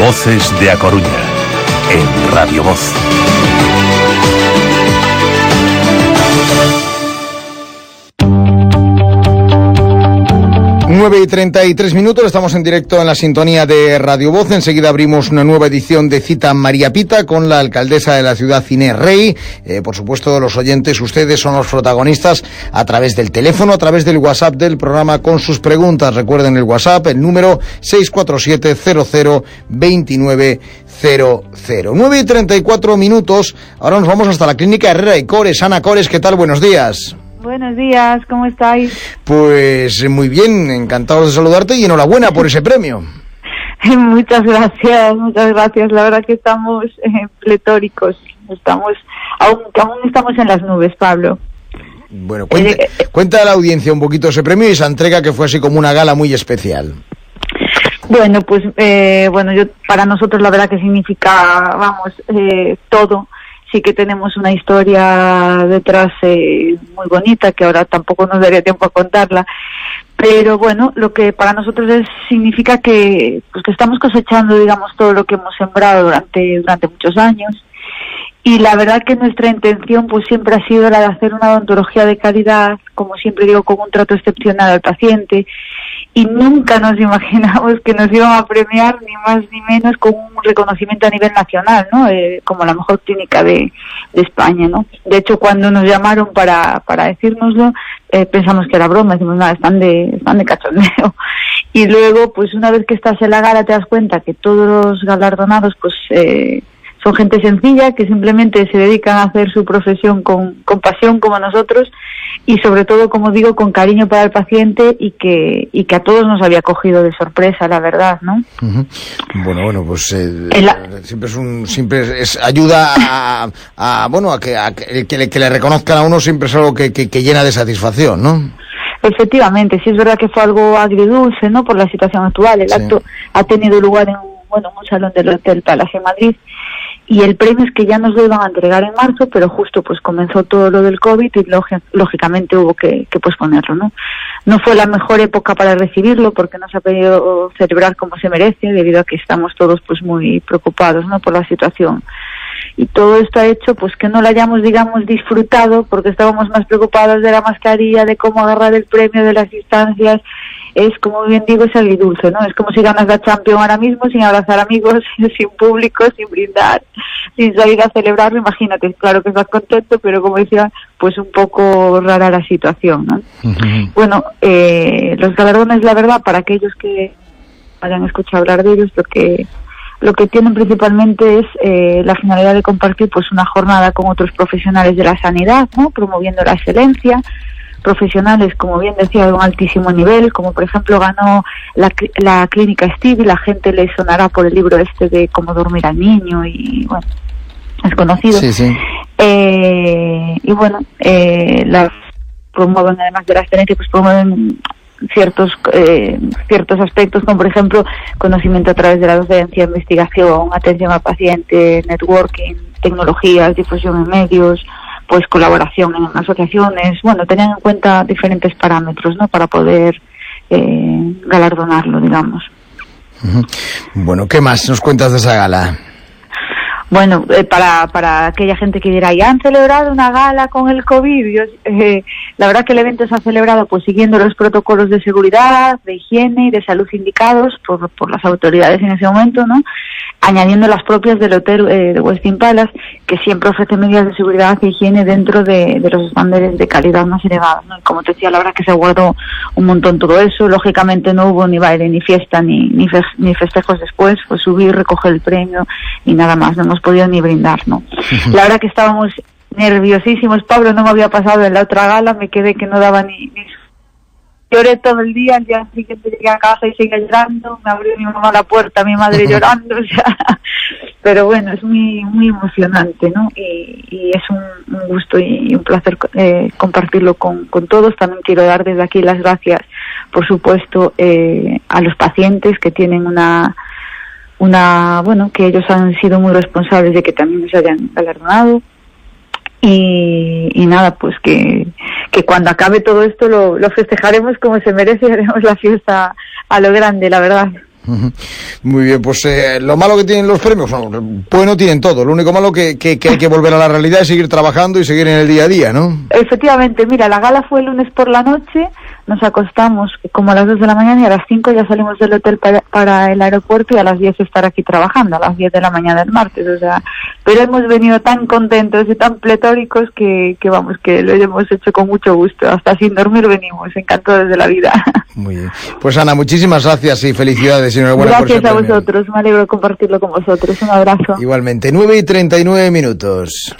Voces de A Coruña, en Radio Voz. 9 y 33 minutos, estamos en directo en la sintonía de Radio Voz. Enseguida abrimos una nueva edición de Cita María Pita con la alcaldesa de la ciudad, Inés Rey. Eh, por supuesto, los oyentes, ustedes son los protagonistas a través del teléfono, a través del WhatsApp del programa con sus preguntas. Recuerden el WhatsApp, el número 647 00 29 9 y 34 minutos. Ahora nos vamos hasta la clínica Herrera y Cores. Ana Cores, ¿qué tal? Buenos días. Buenos días, ¿cómo estáis? Pues muy bien, encantados de saludarte y enhorabuena por ese premio. muchas gracias, muchas gracias. La verdad que estamos eh, pletóricos, estamos, aún, aún estamos en las nubes, Pablo. Bueno, cuenta, eh, eh, cuenta a la audiencia un poquito ese premio y esa entrega que fue así como una gala muy especial. Bueno, pues bueno, yo para nosotros la verdad que significa, vamos, todo sí que tenemos una historia detrás eh, muy bonita que ahora tampoco nos daría tiempo a contarla pero bueno lo que para nosotros significa que pues que estamos cosechando digamos todo lo que hemos sembrado durante durante muchos años. Y la verdad que nuestra intención pues siempre ha sido la de hacer una odontología de calidad como siempre digo con un trato excepcional al paciente y nunca nos imaginamos que nos iban a premiar ni más ni menos con un reconocimiento a nivel nacional, ¿no? Eh, como la mejor clínica de, España, ¿no? De hecho, cuando nos llamaron para, para decírnoslo, eh, pensamos que era broma, decimos, nada, están de, están de cachondeo. Y luego, pues una vez que estás en la gala te das cuenta que todos los galardonados, pues... Eh, son gente sencilla que simplemente se dedican a hacer su profesión con, con pasión como nosotros y sobre todo, como digo, con cariño para el paciente y que, y que a todos nos había cogido de sorpresa, la verdad, ¿no? Bueno, bueno, pues eh, siempre es un, siempre es ayuda a, bueno, a que, a que, le, que, le, reconozcan a uno siempre es algo que, que, llena de satisfacción, ¿no? Efectivamente, sí es verdad que fue algo agridulce, ¿no? Por la situación actual. El acto ha tenido lugar en, bueno, un salón del Hotel Palacio de Madrid y el premio es que ya nos lo iban a entregar en marzo, pero justo pues comenzó todo lo del COVID y lógicamente hubo que, posponerlo, ¿no? No fue la mejor época para recibirlo porque no se ha podido celebrar como se merece debido a que estamos todos pues muy preocupados, ¿no? Por la situación. Y todo esto ha hecho pues que no lo hayamos, digamos, disfrutado porque estábamos más preocupados de la mascarilla, de cómo agarrar el premio, de las distancias es, como bien digo, es agridulce, ¿no? Es como si ganas la Champions ahora mismo sin abrazar amigos, sin público, sin brindar, sin salir a celebrarlo. Imagínate, claro que estás contento, pero como decía, pues un poco rara la situación, ¿no? Bueno, eh, los galardones, la verdad, para aquellos que hayan escuchado hablar de ellos, lo que lo que tienen principalmente es eh, la finalidad de compartir pues una jornada con otros profesionales de la sanidad, ¿no? promoviendo la excelencia, profesionales, como bien decía, de un altísimo nivel, como por ejemplo ganó la, la clínica Steve y la gente le sonará por el libro este de cómo dormir al niño y bueno, es conocido. Sí, sí. Eh, y bueno, eh, las promueven además de la excelencia, pues promueven ciertos eh, ciertos aspectos como por ejemplo conocimiento a través de la docencia, investigación, atención al paciente, networking, tecnologías, difusión en medios, pues colaboración en asociaciones, bueno, tener en cuenta diferentes parámetros, ¿no? Para poder eh, galardonarlo, digamos. Bueno, ¿qué más nos cuentas de esa gala? Bueno, eh, para, para aquella gente que dirá, ya han celebrado una gala con el COVID. Eh, la verdad que el evento se ha celebrado pues siguiendo los protocolos de seguridad, de higiene y de salud indicados por, por las autoridades en ese momento, ¿no? Añadiendo las propias del hotel eh, de Westin Palace, que siempre ofrece medidas de seguridad e higiene dentro de, los estándares de calidad más elevados. ¿no? Como te decía, la verdad que se guardó un montón todo eso. Lógicamente no hubo ni baile, ni fiesta, ni, ni, ni festejos después. Fue subir, recoger el premio y nada más. No hemos podido ni brindar. ¿no? La verdad que estábamos nerviosísimos. Pablo no me había pasado en la otra gala, me quedé que no daba ni, ni lloré todo el día, el día siguiente llegué a casa y seguía llorando, me abrió mi mamá la puerta, mi madre llorando, o sea, pero bueno, es muy muy emocionante, ¿no? Y, es un, gusto y un placer eh, compartirlo con, con todos. También quiero dar desde aquí las gracias, por supuesto, eh, a los pacientes que tienen una una bueno que ellos han sido muy responsables de que también se hayan galardonado y, nada, pues que, que cuando acabe todo esto lo, lo, festejaremos como se merece y haremos la fiesta a lo grande, la verdad. Muy bien, pues eh, lo malo que tienen los premios, bueno, tienen todo. Lo único malo que, que, que hay que volver a la realidad es seguir trabajando y seguir en el día a día, ¿no? Efectivamente, mira, la gala fue el lunes por la noche nos acostamos como a las 2 de la mañana y a las 5 ya salimos del hotel para, el aeropuerto y a las 10 estar aquí trabajando, a las 10 de la mañana del martes, o sea, pero hemos venido tan contentos y tan pletóricos que, que vamos, que lo hemos hecho con mucho gusto, hasta sin dormir venimos, encantados de la vida. Muy bien. Pues Ana, muchísimas gracias y felicidades y enhorabuena Gracias a vosotros, me alegro de compartirlo con vosotros, un abrazo. Igualmente, 9 y 39 minutos.